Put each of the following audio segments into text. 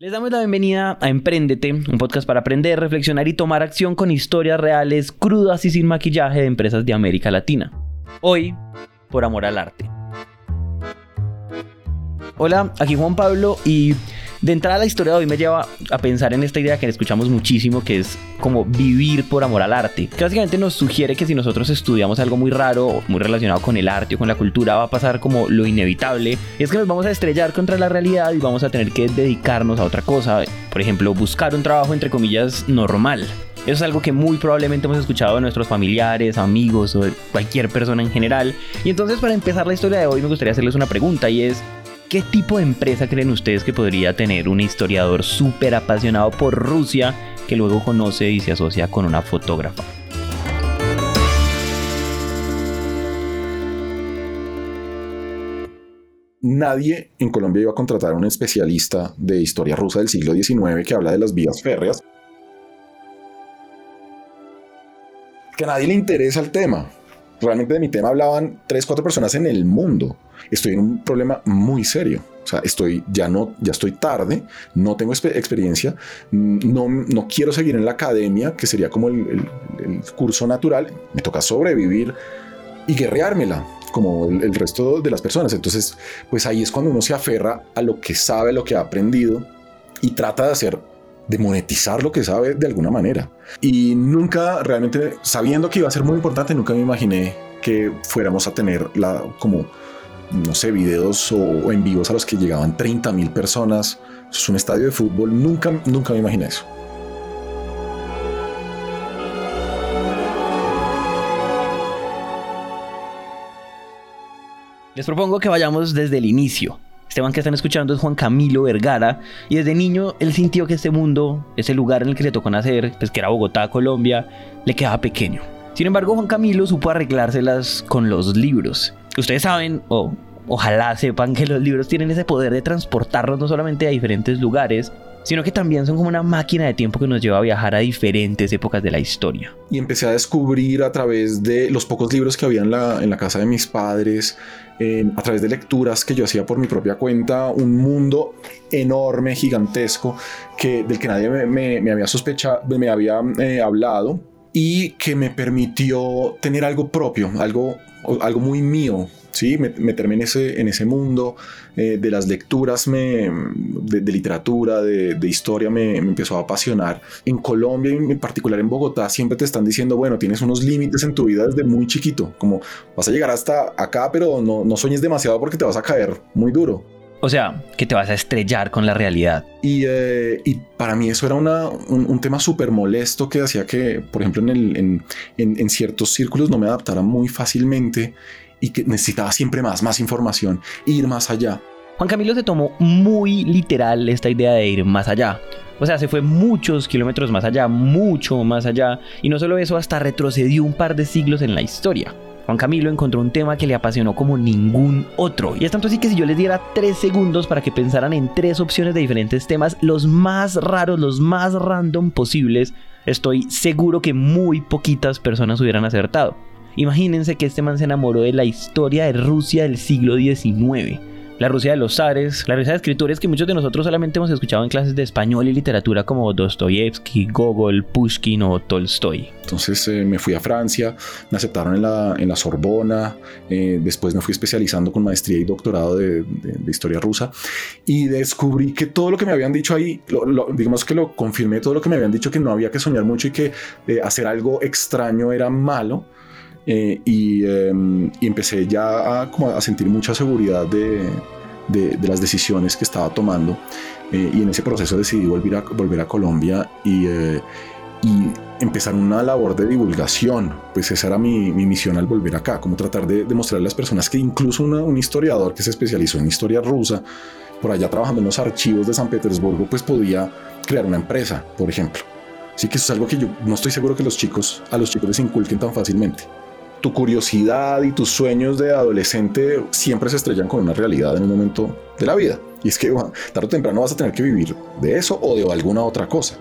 Les damos la bienvenida a Emprendete, un podcast para aprender, reflexionar y tomar acción con historias reales, crudas y sin maquillaje de empresas de América Latina. Hoy, por amor al arte. Hola, aquí Juan Pablo y de entrada la historia de hoy me lleva a pensar en esta idea que escuchamos muchísimo, que es como vivir por amor al arte. Que básicamente nos sugiere que si nosotros estudiamos algo muy raro, muy relacionado con el arte o con la cultura, va a pasar como lo inevitable. Y es que nos vamos a estrellar contra la realidad y vamos a tener que dedicarnos a otra cosa. Por ejemplo, buscar un trabajo entre comillas normal. Eso es algo que muy probablemente hemos escuchado de nuestros familiares, amigos o de cualquier persona en general. Y entonces para empezar la historia de hoy me gustaría hacerles una pregunta y es, ¿Qué tipo de empresa creen ustedes que podría tener un historiador súper apasionado por Rusia que luego conoce y se asocia con una fotógrafa? Nadie en Colombia iba a contratar a un especialista de historia rusa del siglo XIX que habla de las vías férreas. Que a nadie le interesa el tema realmente de mi tema hablaban tres, cuatro personas en el mundo. Estoy en un problema muy serio. O sea, estoy, ya no, ya estoy tarde, no tengo experiencia, no, no quiero seguir en la academia, que sería como el, curso natural. Me toca sobrevivir y guerreármela como el, el, resto de las personas. Entonces, pues ahí es cuando uno se aferra a lo que sabe, lo que ha aprendido y trata de hacer de monetizar lo que sabe de alguna manera. Y nunca realmente, sabiendo que iba a ser muy importante, nunca me imaginé que fuéramos a tener la, como, no sé, videos o, en vivos a los que llegaban 30 mil personas. es un estadio de fútbol. Nunca, nunca me imaginé eso. Les propongo que vayamos desde el inicio. Este que están escuchando es Juan Camilo Vergara y desde niño él sintió que este mundo, ese lugar en el que le tocó nacer, pues que era Bogotá, Colombia, le quedaba pequeño. Sin embargo, Juan Camilo supo arreglárselas con los libros. Ustedes saben, o ojalá sepan que los libros tienen ese poder de transportarnos no solamente a diferentes lugares, sino que también son como una máquina de tiempo que nos lleva a viajar a diferentes épocas de la historia. Y empecé a descubrir a través de los pocos libros que había en la, en la casa de mis padres, a través de lecturas que yo hacía por mi propia cuenta, un mundo enorme, gigantesco, que, del que nadie me, había sospechado, me había eh, hablado y que me permitió tener algo propio, algo, algo muy mío, ¿sí? meterme en ese, en ese mundo eh, de las lecturas, me, de, literatura, de, historia, me, empezó a apasionar. En Colombia, en particular en Bogotá, siempre te están diciendo, bueno, tienes unos límites en tu vida desde muy chiquito, como vas a llegar hasta acá, pero no, no sueñes demasiado porque te vas a caer muy duro. O sea, que te vas a estrellar con la realidad. Y, eh, para mí eso era un, tema súper molesto que hacía que, por ejemplo, en, el, en, en, ciertos círculos no me adaptara muy fácilmente y que necesitaba siempre más, más información, ir más allá. Juan Camilo se tomó muy literal esta idea de ir más allá. O sea, se fue muchos kilómetros más allá, mucho más allá, y no solo eso, hasta retrocedió un par de siglos en la historia. Juan Camilo encontró un tema que le apasionó como ningún otro. Y es tanto así que si yo les diera tres segundos para que pensaran en tres opciones de diferentes temas, los más raros, los más random posibles, estoy seguro que muy poquitas personas hubieran acertado. Imagínense que este man se enamoró de la historia de Rusia del siglo XIX. La Rusia de los zares, la Rusia de escritores que muchos de nosotros solamente hemos escuchado en clases de español y literatura como Dostoyevsky, Gogol, Pushkin o Tolstoy. Entonces eh, me fui a Francia, me aceptaron en la, Sorbona, eh, después me fui especializando con maestría y doctorado de, historia rusa y descubrí que todo lo que me habían dicho ahí, digamos que lo confirmé, todo lo que me habían dicho que no había que soñar mucho y que eh, hacer algo extraño era malo eh, em, y, empecé ya a, como a sentir mucha seguridad de, de, las decisiones que estaba tomando. Eh, y en ese proceso decidí volver a, volver a Colombia y, eh, y empezar una labor de divulgación, pues esa era mi, mi misión al volver acá, como tratar de demostrar a las personas que incluso un historiador que se especializó en historia rusa, por allá trabajando en los archivos de San Petersburgo, pues podía crear una empresa, por ejemplo. Así que eso es algo que yo no estoy seguro que los chicos, a los chicos les inculquen tan fácilmente tu curiosidad y tus sueños de adolescente siempre se estrellan con una realidad en un momento de la vida. Y es que tarde o temprano vas a tener que vivir de eso o de alguna otra cosa.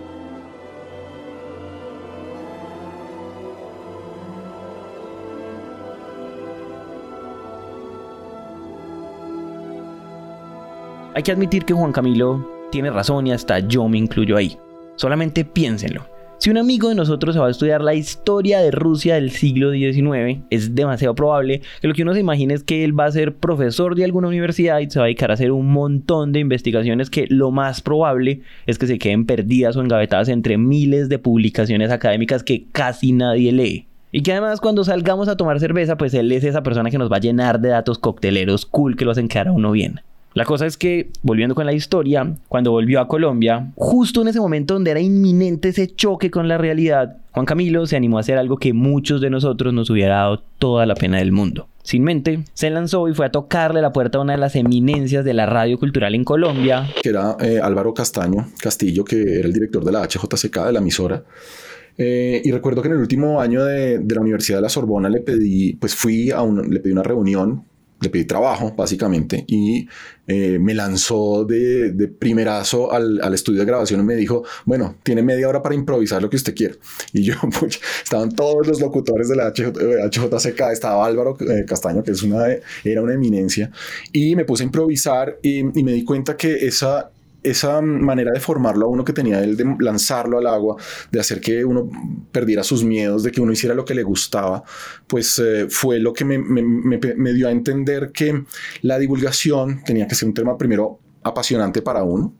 Hay que admitir que Juan Camilo Tiene razón y hasta yo me incluyo ahí. Solamente piénsenlo. Si un amigo de nosotros se va a estudiar la historia de Rusia del siglo XIX, es demasiado probable que lo que uno se imagine es que él va a ser profesor de alguna universidad y se va a dedicar a hacer un montón de investigaciones que lo más probable es que se queden perdidas o engavetadas entre miles de publicaciones académicas que casi nadie lee. Y que además cuando salgamos a tomar cerveza, pues él es esa persona que nos va a llenar de datos cocteleros cool que lo hacen quedar a uno bien. La cosa es que, volviendo con la historia, cuando volvió a Colombia, justo en ese momento donde era inminente ese choque con la realidad, Juan Camilo se animó a hacer algo que muchos de nosotros nos hubiera dado toda la pena del mundo. Sin mente, se lanzó y fue a tocarle la puerta a una de las eminencias de la radio cultural en Colombia. Que era eh, Álvaro Castaño Castillo, que era el director de la HJCK, de la emisora. Eh, y recuerdo que en el último año de, de, la Universidad de la Sorbona le pedí, pues fui a un, le pedí una reunión le pedí trabajo, básicamente, y eh, me lanzó de, primerazo al, estudio de grabación y me dijo, bueno, tiene media hora para improvisar lo que usted quiera. Y yo, pues, estaban todos los locutores de la HJCK, estaba Álvaro eh, Castaño, que es una, era una eminencia, y me puse a improvisar y me di cuenta que esa, esa manera de formarlo a uno que tenía él, de lanzarlo al agua, de hacer que uno perdiera sus miedos, de que uno hiciera lo que le gustaba, pues eh, fue lo que me, me, me, dio a entender que la divulgación tenía que ser un tema primero apasionante para uno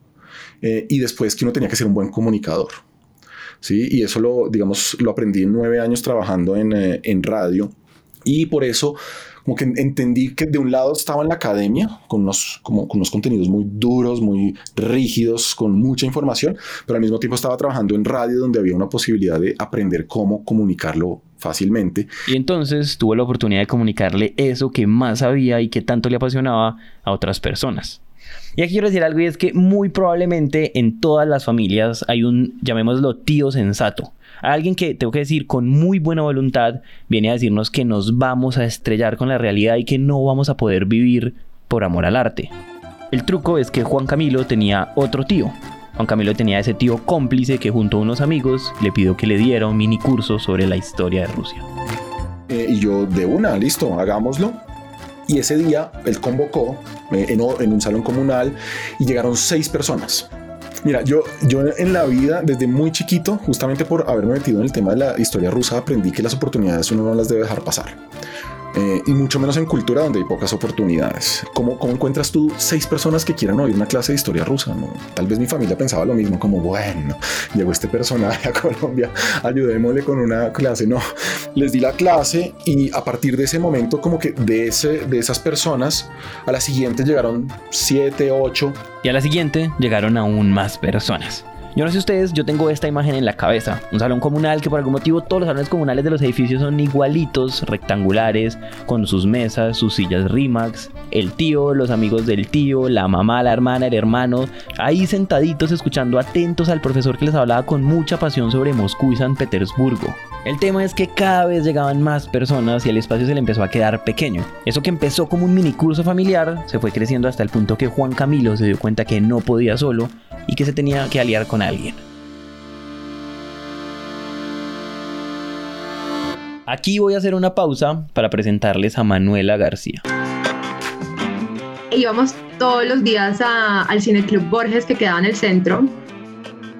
eh, y después que uno tenía que ser un buen comunicador. ¿sí? Y eso lo, digamos, lo aprendí en nueve años trabajando en, eh, en radio y por eso como que entendí que de un lado estaba en la academia, con unos, como, con unos contenidos muy duros, muy rígidos, con mucha información, pero al mismo tiempo estaba trabajando en radio donde había una posibilidad de aprender cómo comunicarlo fácilmente. Y entonces tuve la oportunidad de comunicarle eso que más sabía y que tanto le apasionaba a otras personas. Y aquí quiero decir algo y es que muy probablemente en todas las familias hay un, llamémoslo, tío sensato Alguien que, tengo que decir, con muy buena voluntad, viene a decirnos que nos vamos a estrellar con la realidad y que no vamos a poder vivir por amor al arte. El truco es que Juan Camilo tenía otro tío. Juan Camilo tenía ese tío cómplice que junto a unos amigos le pidió que le diera un mini curso sobre la historia de Rusia. Eh, y yo de una, listo, hagámoslo. Y ese día él convocó eh, en, un salón comunal y llegaron seis personas. Mira, yo, yo en la vida, desde muy chiquito, justamente por haberme metido en el tema de la historia rusa, aprendí que las oportunidades uno no las debe dejar pasar. Eh, y mucho menos en cultura donde hay pocas oportunidades. ¿Cómo, ¿Cómo, encuentras tú seis personas que quieran oír una clase de historia rusa? ¿no? Tal vez mi familia pensaba lo mismo, como bueno, llegó este personaje a Colombia, ayudémosle con una clase. No, les di la clase y a partir de ese momento, como que de, ese, de esas personas, a la siguiente llegaron siete, ocho. Y a la siguiente llegaron aún más personas. Yo no sé ustedes, yo tengo esta imagen en la cabeza. Un salón comunal que por algún motivo todos los salones comunales de los edificios son igualitos, rectangulares, con sus mesas, sus sillas Rimax, el tío, los amigos del tío, la mamá, la hermana, el hermano, ahí sentaditos escuchando atentos al profesor que les hablaba con mucha pasión sobre Moscú y San Petersburgo. El tema es que cada vez llegaban más personas y el espacio se le empezó a quedar pequeño. Eso que empezó como un mini curso familiar se fue creciendo hasta el punto que Juan Camilo se dio cuenta que no podía solo y que se tenía que aliar con alguien. Aquí voy a hacer una pausa para presentarles a Manuela García. Íbamos todos los días al Cine Club Borges que quedaba en el centro.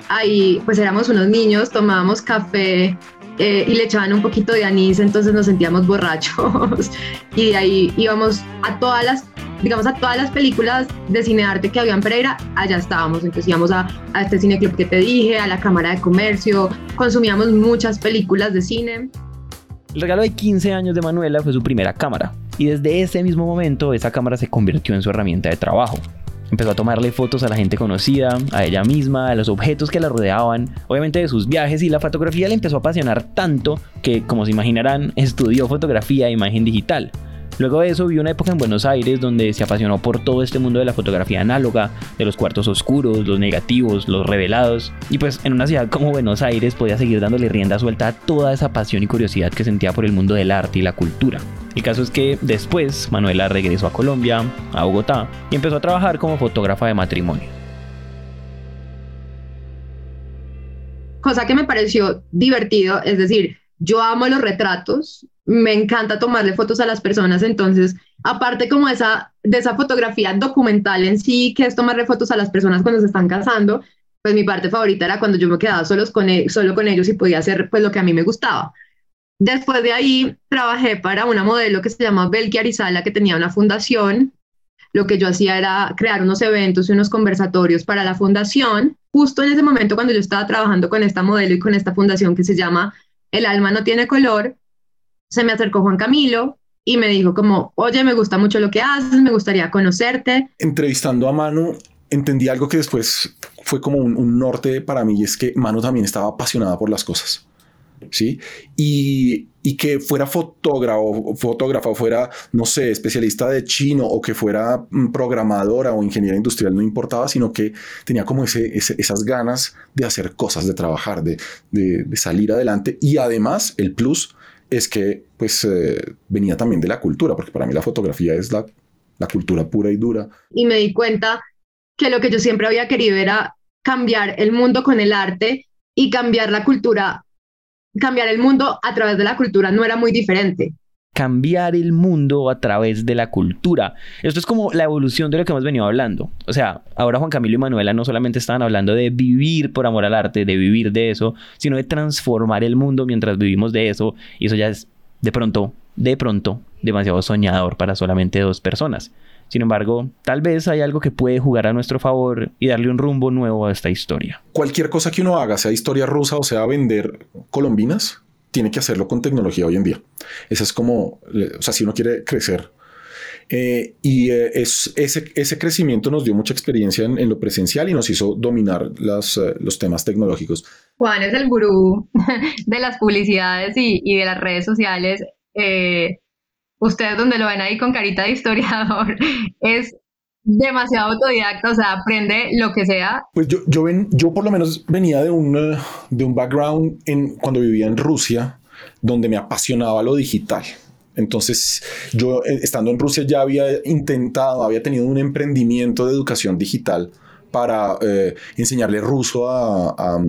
Ahí pues éramos unos niños, tomábamos café eh, y le echaban un poquito de anís, entonces nos sentíamos borrachos. y de ahí íbamos a todas las digamos, a todas las películas de cine arte que había en Pereira, allá estábamos. Entonces íbamos a, a este cineclub que te dije, a la Cámara de Comercio, consumíamos muchas películas de cine. El regalo de 15 años de Manuela fue su primera cámara, y desde ese mismo momento esa cámara se convirtió en su herramienta de trabajo. Empezó a tomarle fotos a la gente conocida, a ella misma, a los objetos que la rodeaban, obviamente de sus viajes y la fotografía le empezó a apasionar tanto que, como se imaginarán, estudió fotografía e imagen digital. Luego de eso vivió una época en Buenos Aires donde se apasionó por todo este mundo de la fotografía análoga, de los cuartos oscuros, los negativos, los revelados, y pues en una ciudad como Buenos Aires podía seguir dándole rienda suelta a toda esa pasión y curiosidad que sentía por el mundo del arte y la cultura. El caso es que después Manuela regresó a Colombia, a Bogotá, y empezó a trabajar como fotógrafa de matrimonio. Cosa que me pareció divertido, es decir, yo amo los retratos, me encanta tomarle fotos a las personas, entonces, aparte como esa, de esa fotografía documental en sí, que es tomarle fotos a las personas cuando se están casando, pues mi parte favorita era cuando yo me quedaba solos con e, solo con ellos y podía hacer pues lo que a mí me gustaba. Después de ahí trabajé para una modelo que se llama Belki Arizala, que tenía una fundación. Lo que yo hacía era crear unos eventos y unos conversatorios para la fundación. Justo en ese momento cuando yo estaba trabajando con esta modelo y con esta fundación que se llama El alma no tiene color, se me acercó Juan Camilo y me dijo como, oye, me gusta mucho lo que haces, me gustaría conocerte. Entrevistando a Manu, entendí algo que después fue como un, norte para mí y es que Manu también estaba apasionada por las cosas. ¿sí? Y, que fuera fotógrafo, fotógrafa, fuera, no sé, especialista de chino o que fuera mm, programadora o ingeniera industrial, no importaba, sino que tenía como ese, esas ganas de hacer cosas, de trabajar, de, salir adelante. Y además, el plus es que pues eh, venía también de la cultura, porque para mí la fotografía es la, la cultura pura y dura. Y me di cuenta que lo que yo siempre había querido era cambiar el mundo con el arte y cambiar la cultura cambiar el mundo a través de la cultura no era muy diferente. Cambiar el mundo a través de la cultura. Esto es como la evolución de lo que hemos venido hablando. O sea, ahora Juan Camilo y Manuela no solamente estaban hablando de vivir por amor al arte, de vivir de eso, sino de transformar el mundo mientras vivimos de eso. Y eso ya es de pronto, de pronto, demasiado soñador para solamente dos personas. Sin embargo, tal vez hay algo que puede jugar a nuestro favor y darle un rumbo nuevo a esta historia. Cualquier cosa que uno haga, sea historia rusa o sea vender colombinas, tiene que hacerlo con tecnología hoy en día. Esa es como, o sea, si uno quiere crecer. Eh, y eh, es, ese, ese, crecimiento nos dio mucha experiencia en, lo presencial y nos hizo dominar las, eh, los temas tecnológicos. Juan es el gurú de las publicidades y, y de las redes sociales ustedes donde lo ven ahí con carita de historiador, es demasiado autodidacta, o sea, aprende lo que sea. Pues yo, yo, ven, yo por lo menos venía de un, de un background en, cuando vivía en Rusia, donde me apasionaba lo digital. Entonces, yo eh, estando en Rusia ya había intentado, había tenido un emprendimiento de educación digital para eh, enseñarle ruso a,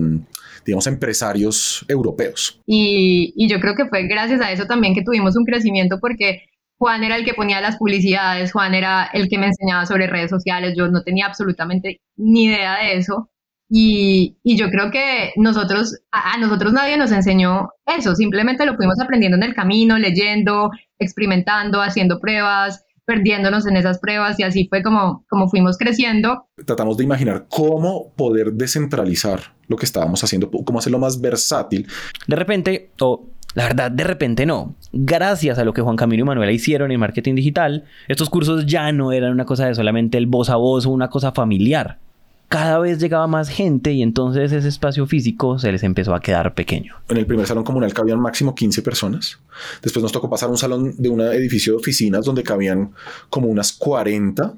digamos, empresarios europeos. Y, y, yo creo que fue gracias a eso también que tuvimos un crecimiento porque Juan era el que ponía las publicidades, Juan era el que me enseñaba sobre redes sociales, yo no tenía absolutamente ni idea de eso. Y, y yo creo que nosotros, a, a, nosotros nadie nos enseñó eso, simplemente lo fuimos aprendiendo en el camino, leyendo, experimentando, haciendo pruebas, perdiéndonos en esas pruebas y así fue como, como fuimos creciendo. Tratamos de imaginar cómo poder descentralizar lo que estábamos haciendo, cómo hacerlo más versátil. De repente, o la verdad, de repente no. Gracias a lo que Juan Camilo y Manuela hicieron en marketing digital, estos cursos ya no eran una cosa de solamente el voz a voz o una cosa familiar cada vez llegaba más gente y entonces ese espacio físico se les empezó a quedar pequeño. En el primer salón comunal cabían máximo 15 personas. Después nos tocó pasar un salón de un edificio de oficinas donde cabían como unas 40.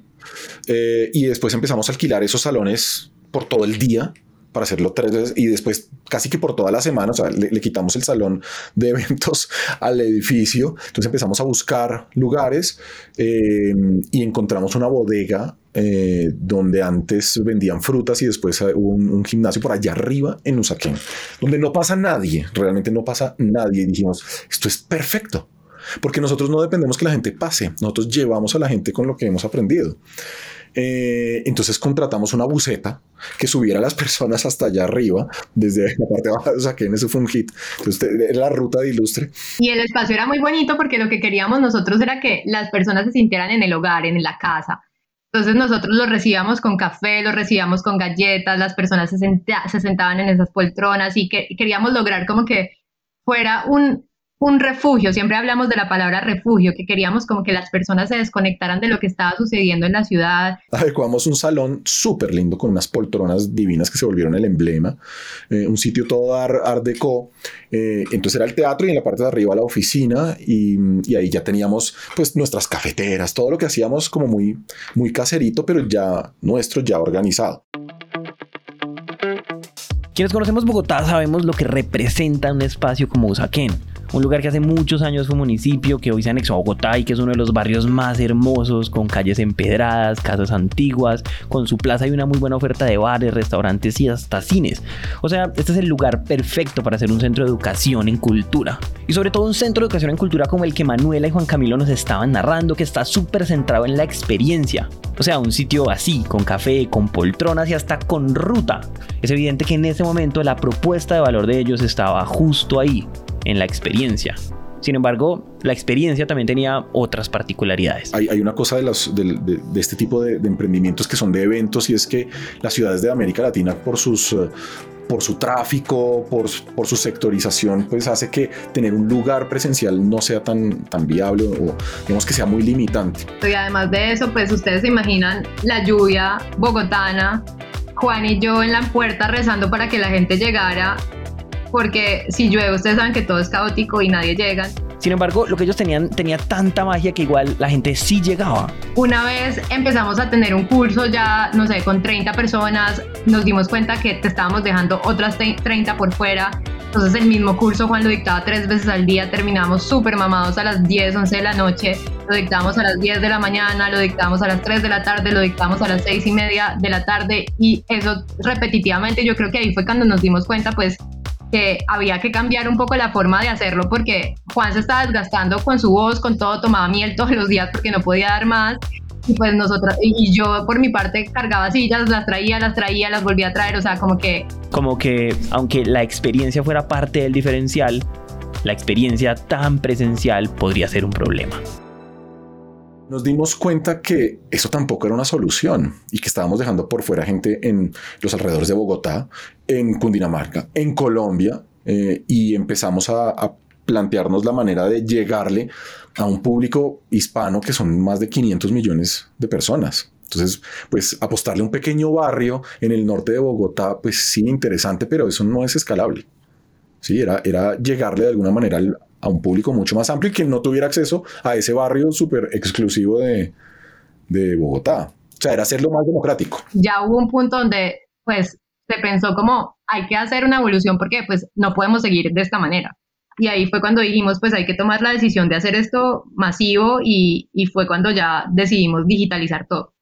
Eh, y después empezamos a alquilar esos salones por todo el día para hacerlo tres veces y después casi que por toda la semana, le, quitamos el salón de eventos al edificio, entonces empezamos a buscar lugares eh, y encontramos una bodega eh, donde antes vendían frutas y después hubo un, gimnasio por allá arriba en Usaquén, donde no pasa nadie, realmente no pasa nadie y dijimos, esto es perfecto. Porque nosotros no dependemos que la gente pase, nosotros llevamos a la gente con lo que hemos aprendido. Eh, entonces contratamos una buceta que subiera a las personas hasta allá arriba, desde la parte baja de en eso fue un hit. Entonces era la ruta de Ilustre. Y el espacio era muy bonito porque lo que queríamos nosotros era que las personas se sintieran en el hogar, en la casa. Entonces nosotros los recibíamos con café, los recibíamos con galletas, las personas se, se sentaban en esas poltronas y que queríamos lograr como que fuera un, un refugio, siempre hablamos de la palabra refugio, que queríamos como que las personas se desconectaran de lo que estaba sucediendo en la ciudad. Adecuamos un salón súper lindo con unas poltronas divinas que se volvieron el emblema, eh, un sitio todo art, deco, eh, entonces era el teatro y en la parte de arriba la oficina y, y, ahí ya teníamos pues nuestras cafeteras, todo lo que hacíamos como muy, muy caserito, pero ya nuestro, ya organizado. Quienes conocemos Bogotá sabemos lo que representa un espacio como Usaquén un lugar que hace muchos años fue municipio, que hoy se anexó a Bogotá y que es uno de los barrios más hermosos, con calles empedradas, casas antiguas, con su plaza y una muy buena oferta de bares, restaurantes y hasta cines. O sea, este es el lugar perfecto para ser un centro de educación en cultura. Y sobre todo un centro de educación en cultura como el que Manuela y Juan Camilo nos estaban narrando, que está súper centrado en la experiencia. O sea, un sitio así, con café, con poltronas y hasta con ruta. Es evidente que en ese momento la propuesta de valor de ellos estaba justo ahí, en la experiencia. Sin embargo, la experiencia también tenía otras particularidades. Hay, una cosa de, de, este tipo de, emprendimientos que son de eventos y es que las ciudades de América Latina por sus... Eh, por su tráfico, por, por, su sectorización, pues hace que tener un lugar presencial no sea tan, tan viable o digamos que sea muy limitante. Y además de eso, pues ustedes se imaginan la lluvia bogotana, Juan y yo en la puerta rezando para que la gente llegara porque si llueve ustedes saben que todo es caótico y nadie llega. Sin embargo, lo que ellos tenían tenía tanta magia que igual la gente sí llegaba. Una vez empezamos a tener un curso ya, no sé, con 30 personas, nos dimos cuenta que te estábamos dejando otras 30 por fuera. Entonces el mismo curso Juan lo dictaba tres veces al día, terminábamos súper mamados a las 10, 11 de la noche, lo dictábamos a las 10 de la mañana, lo dictábamos a las 3 de la tarde, lo dictábamos a las 6 y media de la tarde y eso repetitivamente yo creo que ahí fue cuando nos dimos cuenta pues que había que cambiar un poco la forma de hacerlo porque Juan se estaba desgastando con su voz, con todo, tomaba miel todos los días porque no podía dar más. Y pues nosotros, y yo por mi parte cargaba sillas, las traía, las traía, las volvía a traer, o sea, como que... Como que aunque la experiencia fuera parte del diferencial, la experiencia tan presencial podría ser un problema nos dimos cuenta que eso tampoco era una solución y que estábamos dejando por fuera gente en los alrededores de Bogotá, en Cundinamarca, en Colombia, eh, y empezamos a, plantearnos la manera de llegarle a un público hispano que son más de 500 millones de personas. Entonces, pues apostarle a un pequeño barrio en el norte de Bogotá, pues sí, interesante, pero eso no es escalable. Sí, era, era llegarle de alguna manera al, a un público mucho más amplio y que no tuviera acceso a ese barrio súper exclusivo de, de Bogotá. O sea, era hacerlo más democrático. Ya hubo un punto donde, pues, se pensó como, hay que hacer una evolución porque, pues, no podemos seguir de esta manera. Y ahí fue cuando dijimos, pues, hay que tomar la decisión de hacer esto masivo y, y fue cuando ya decidimos digitalizar todo.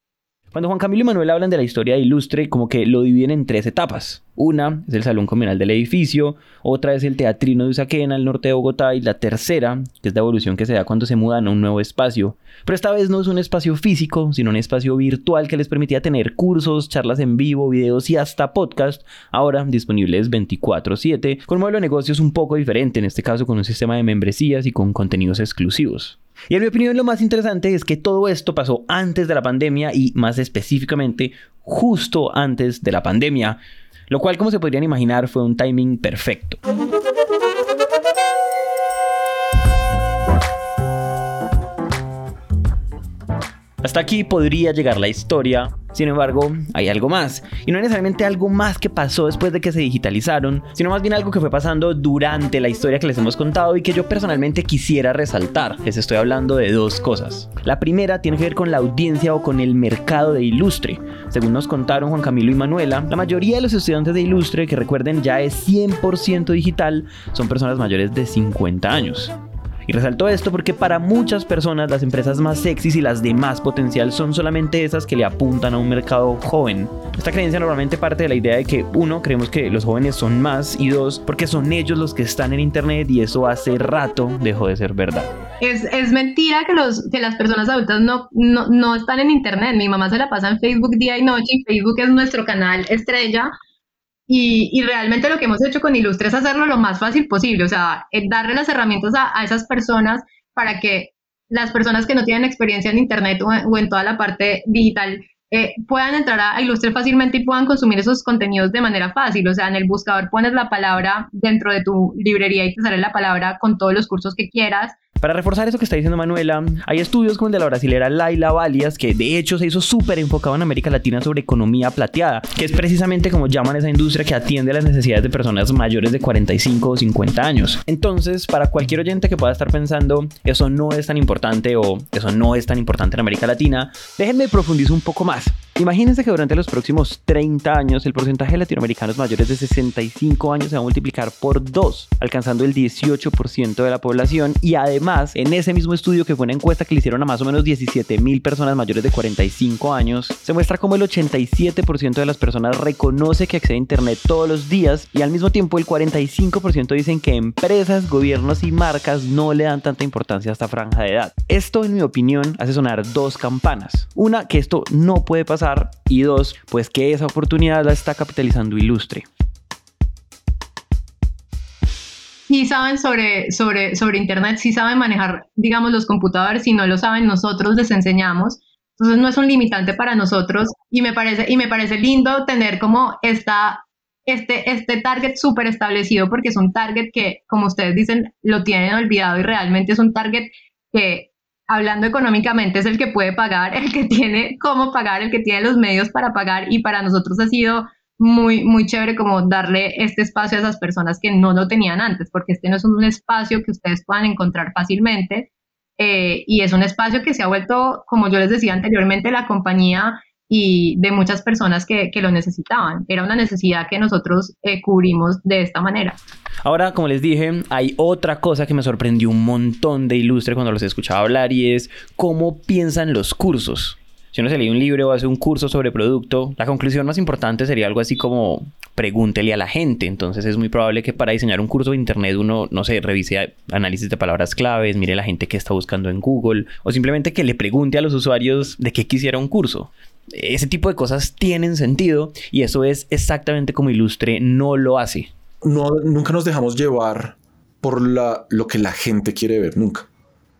Cuando Juan Camilo y Manuel hablan de la historia de Ilustre, como que lo dividen en tres etapas. Una es el salón comunal del edificio, otra es el teatrino de Usaquena, al norte de Bogotá, y la tercera, que es la evolución que se da cuando se mudan a un nuevo espacio. Pero esta vez no es un espacio físico, sino un espacio virtual que les permitía tener cursos, charlas en vivo, videos y hasta podcast, ahora disponibles 24/7, con un modelo de negocios un poco diferente, en este caso con un sistema de membresías y con contenidos exclusivos. Y en mi opinión lo más interesante es que todo esto pasó antes de la pandemia y más específicamente justo antes de la pandemia, lo cual como se podrían imaginar fue un timing perfecto. Hasta aquí podría llegar la historia, sin embargo, hay algo más, y no necesariamente algo más que pasó después de que se digitalizaron, sino más bien algo que fue pasando durante la historia que les hemos contado y que yo personalmente quisiera resaltar. Les estoy hablando de dos cosas. La primera tiene que ver con la audiencia o con el mercado de Ilustre. Según nos contaron Juan Camilo y Manuela, la mayoría de los estudiantes de Ilustre, que recuerden ya es 100% digital, son personas mayores de 50 años. Y resalto esto porque para muchas personas las empresas más sexys y las de más potencial son solamente esas que le apuntan a un mercado joven. Esta creencia normalmente parte de la idea de que uno, creemos que los jóvenes son más y dos, porque son ellos los que están en internet y eso hace rato dejó de ser verdad. Es, es mentira que, los, que las personas adultas no, no, no están en internet. Mi mamá se la pasa en Facebook día y noche y Facebook es nuestro canal estrella y, realmente lo que hemos hecho con Ilustre es hacerlo lo más fácil posible, o sea, eh, darle las herramientas a, esas personas para que las personas que no tienen experiencia en Internet o, en toda la parte digital eh, puedan entrar a Ilustre fácilmente y puedan consumir esos contenidos de manera fácil. O sea, en el buscador pones la palabra dentro de tu librería y te sale la palabra con todos los cursos que quieras. Para reforzar eso que está diciendo Manuela, hay estudios como el de la brasilera Laila Valias, que de hecho se hizo súper enfocado en América Latina sobre economía plateada, que es precisamente como llaman esa industria que atiende a las necesidades de personas mayores de 45 o 50 años. Entonces, para cualquier oyente que pueda estar pensando, eso no es tan importante o eso no es tan importante en América Latina, déjenme profundizar un poco más. Imagínense que durante los próximos 30 años el porcentaje de latinoamericanos mayores de 65 años se va a multiplicar por 2, alcanzando el 18% de la población y además en ese mismo estudio que fue una encuesta que le hicieron a más o menos 17 mil personas mayores de 45 años, se muestra como el 87% de las personas reconoce que accede a Internet todos los días y al mismo tiempo el 45% dicen que empresas, gobiernos y marcas no le dan tanta importancia a esta franja de edad. Esto en mi opinión hace sonar dos campanas. Una, que esto no puede pasar y dos, pues que esa oportunidad la está capitalizando Ilustre. Sí saben sobre, sobre, sobre Internet, sí saben manejar, digamos, los computadores, si no lo saben, nosotros les enseñamos. Entonces no es un limitante para nosotros y me parece, y me parece lindo tener como esta, este, este target súper establecido porque es un target que, como ustedes dicen, lo tienen olvidado y realmente es un target que hablando económicamente, es el que puede pagar, el que tiene cómo pagar, el que tiene los medios para pagar y para nosotros ha sido muy, muy chévere como darle este espacio a esas personas que no lo tenían antes, porque este no es un espacio que ustedes puedan encontrar fácilmente eh, y es un espacio que se ha vuelto, como yo les decía anteriormente, la compañía y de muchas personas que, lo necesitaban. Era una necesidad que nosotros eh, cubrimos de esta manera. Ahora, como les dije, hay otra cosa que me sorprendió un montón de ilustre cuando los escuchaba hablar y es cómo piensan los cursos. Si uno se lee un libro o hace un curso sobre producto, la conclusión más importante sería algo así como pregúntele a la gente. Entonces es muy probable que para diseñar un curso de internet uno, no sé, revise análisis de palabras claves, mire la gente que está buscando en Google o simplemente que le pregunte a los usuarios de qué quisiera un curso ese tipo de cosas tienen sentido y eso es exactamente como Ilustre no lo hace. No, nunca nos dejamos llevar por lo que la gente quiere ver, nunca.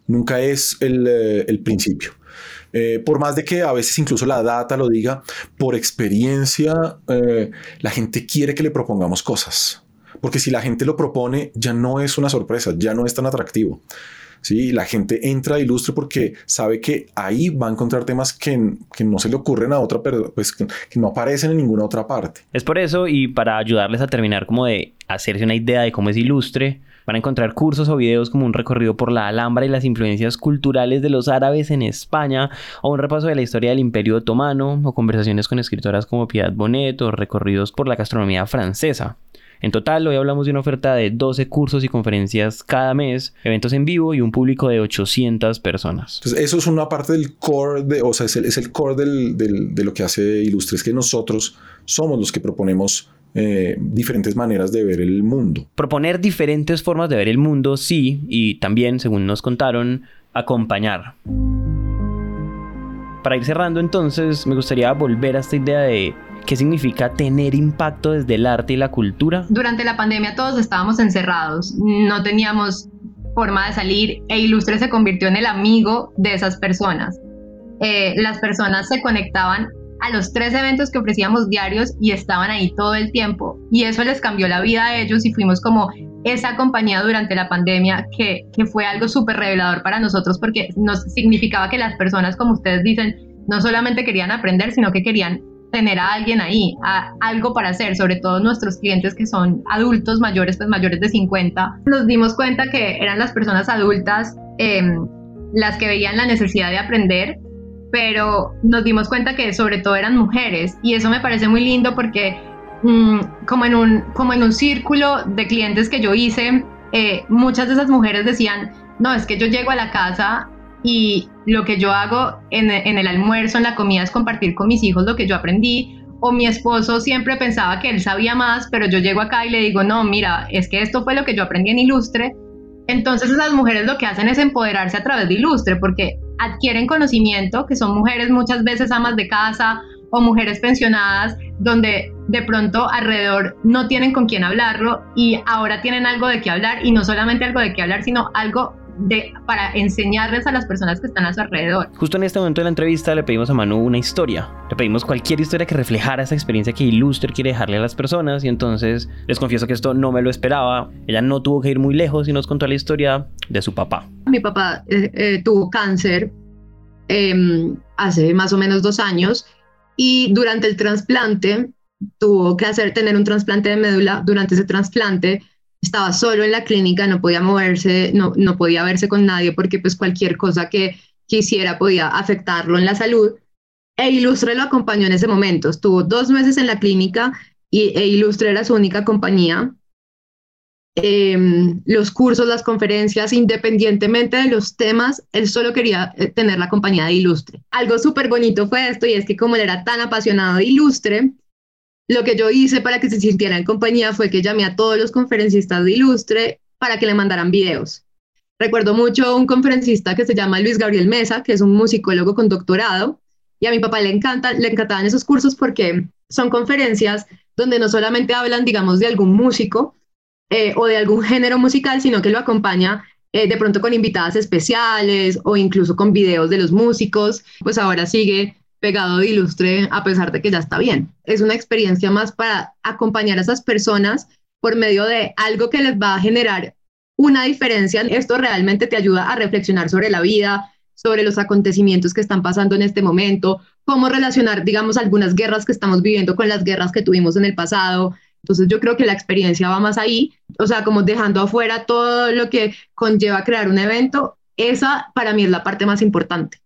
Nunca es el, eh, principio. Eh, por más de que a veces incluso la data lo diga, por experiencia eh, la gente quiere que le propongamos cosas. Porque si la gente lo propone, ya no es una sorpresa, ya no es tan atractivo. ¿sí? La gente entra a Ilustre porque sabe que ahí va a encontrar temas que, que no se le ocurren a otra, pero pues que, no aparecen en ninguna otra parte. Es por eso y para ayudarles a terminar como de hacerse una idea de cómo es Ilustre, van a encontrar cursos o videos como un recorrido por la Alhambra y las influencias culturales de los árabes en España, o un repaso de la historia del Imperio Otomano, o conversaciones con escritoras como Piedad Bonet, o recorridos por la gastronomía francesa. En total, hoy hablamos de una oferta de 12 cursos y conferencias cada mes, eventos en vivo y un público de 800 personas. Entonces, eso es una parte del core, de, o sea, es el, core de lo que hace Ilustre, es que nosotros somos los que proponemos eh, diferentes maneras de ver el mundo. Proponer diferentes formas de ver el mundo, sí, y también, según nos contaron, acompañar. Para ir cerrando entonces, me gustaría volver a esta idea de ¿Qué significa tener impacto desde el arte y la cultura? Durante la pandemia todos estábamos encerrados, no teníamos forma de salir e Ilustre se convirtió en el amigo de esas personas. Eh, las personas se conectaban a los tres eventos que ofrecíamos diarios y estaban ahí todo el tiempo. Y eso les cambió la vida a ellos y fuimos como esa compañía durante la pandemia que, que fue algo súper revelador para nosotros porque nos significaba que las personas, como ustedes dicen, no solamente querían aprender, sino que querían tener a alguien ahí, a, algo para hacer, sobre todo nuestros clientes que son adultos mayores, pues mayores de 50, nos dimos cuenta que eran las personas adultas em, las que veían la necesidad de aprender, pero nos dimos cuenta que sobre todo eran mujeres y eso me parece muy lindo porque mm, como, en un, como en un círculo de clientes que yo hice, eh, muchas de esas mujeres decían, no, es que yo llego a la casa y lo que yo hago en, el almuerzo, en la comida, es compartir con mis hijos lo que yo aprendí. O mi esposo siempre pensaba que él sabía más, pero yo llego acá y le digo, no, mira, es que esto fue lo que yo aprendí en Ilustre. Entonces las mujeres lo que hacen es empoderarse a través de Ilustre, porque adquieren conocimiento, que son mujeres muchas veces amas de casa o mujeres pensionadas, donde de pronto alrededor no tienen con quién hablarlo y ahora tienen algo de qué hablar y no solamente algo de qué hablar, sino algo para enseñarles a las personas que están a su alrededor. Justo en este momento de la entrevista le pedimos a Manu una historia. Le pedimos cualquier historia que reflejara esa experiencia que Illuster quiere dejarle a las personas y entonces les confieso que esto no me lo esperaba. Ella no tuvo que ir muy lejos y nos contó la historia de su papá. Mi papá eh, eh, tuvo cáncer em, hace más o menos dos años y durante el trasplante tuvo que hacer tener un trasplante de médula. Durante ese trasplante estaba solo en la clínica, no podía moverse, no, no podía verse con nadie porque pues cualquier cosa que quisiera podía afectarlo en la salud. E Ilustre lo acompañó en ese momento. Estuvo dos meses en la clínica y e Ilustre era su única compañía. Em, los cursos, las conferencias, independientemente de los temas, él solo quería eh, tener la compañía de Ilustre. Algo súper bonito fue esto y es que como él era tan apasionado de Ilustre, lo que yo hice para que se sintiera en compañía fue que llamé a todos los conferencistas de Ilustre para que le mandaran videos. Recuerdo mucho un conferencista que se llama Luis Gabriel Mesa, que es un musicólogo con doctorado, y a mi papá le, encanta, le encantaban esos cursos porque son conferencias donde no solamente hablan, digamos, de algún músico eh, o de algún género musical, sino que lo acompaña eh, de pronto con invitadas especiales o incluso con videos de los músicos. Pues ahora sigue pegado de ilustre a pesar de que ya está bien. Es una experiencia más para acompañar a esas personas por medio de algo que les va a generar una diferencia. Esto realmente te ayuda a reflexionar sobre la vida, sobre los acontecimientos que están pasando en este momento, cómo relacionar, digamos, algunas guerras que estamos viviendo con las guerras que tuvimos en el pasado. Entonces yo creo que la experiencia va más ahí, o sea, como dejando afuera todo lo que conlleva crear un evento, esa para mí es la parte más importante.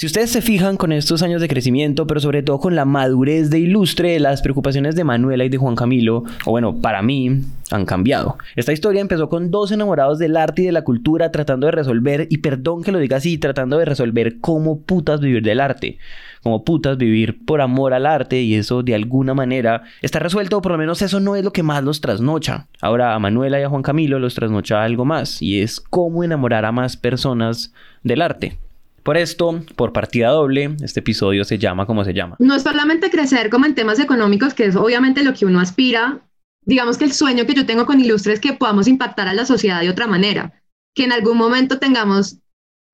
Si ustedes se fijan con estos años de crecimiento, pero sobre todo con la madurez de Ilustre, las preocupaciones de Manuela y de Juan Camilo, o bueno, para mí, han cambiado. Esta historia empezó con dos enamorados del arte y de la cultura tratando de resolver, y perdón que lo diga así, tratando de resolver cómo putas vivir del arte. Como putas vivir por amor al arte y eso de alguna manera está resuelto, o por lo menos eso no es lo que más los trasnocha. Ahora a Manuela y a Juan Camilo los trasnocha algo más, y es cómo enamorar a más personas del arte. Por esto, por partida doble, este episodio se llama como se llama. No es solamente crecer como en temas económicos, que es obviamente lo que uno aspira. Digamos que el sueño que yo tengo con Ilustre es que podamos impactar a la sociedad de otra manera, que en algún momento tengamos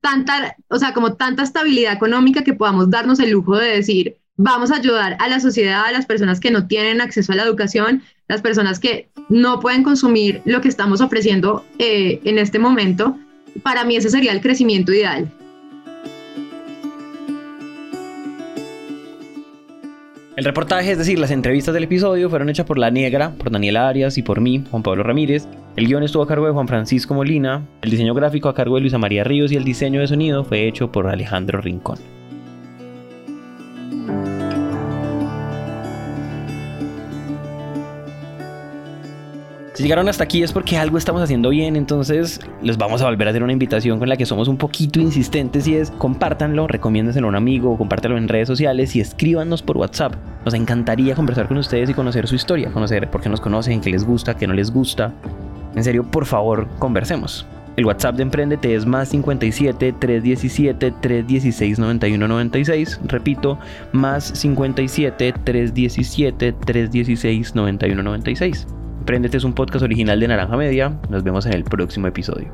tanta, o sea, como tanta estabilidad económica que podamos darnos el lujo de decir, vamos a ayudar a la sociedad, a las personas que no tienen acceso a la educación, las personas que no pueden consumir lo que estamos ofreciendo eh, en este momento. Para mí ese sería el crecimiento ideal. El reportaje, es decir, las entrevistas del episodio, fueron hechas por La Negra, por Daniela Arias y por mí, Juan Pablo Ramírez. El guion estuvo a cargo de Juan Francisco Molina, el diseño gráfico a cargo de Luisa María Ríos y el diseño de sonido fue hecho por Alejandro Rincón. Si llegaron hasta aquí es porque algo estamos haciendo bien, entonces les vamos a volver a hacer una invitación con la que somos un poquito insistentes y es compártanlo, recomiéndenselo a un amigo, compártanlo en redes sociales y escríbanos por WhatsApp. Nos encantaría conversar con ustedes y conocer su historia, conocer por qué nos conocen, qué les gusta, qué no les gusta. En serio, por favor, conversemos. El WhatsApp de Emprendete es más 57 317 316 9196. Repito, más 57 317 316 9196. Prendete es un podcast original de Naranja Media. Nos vemos en el próximo episodio.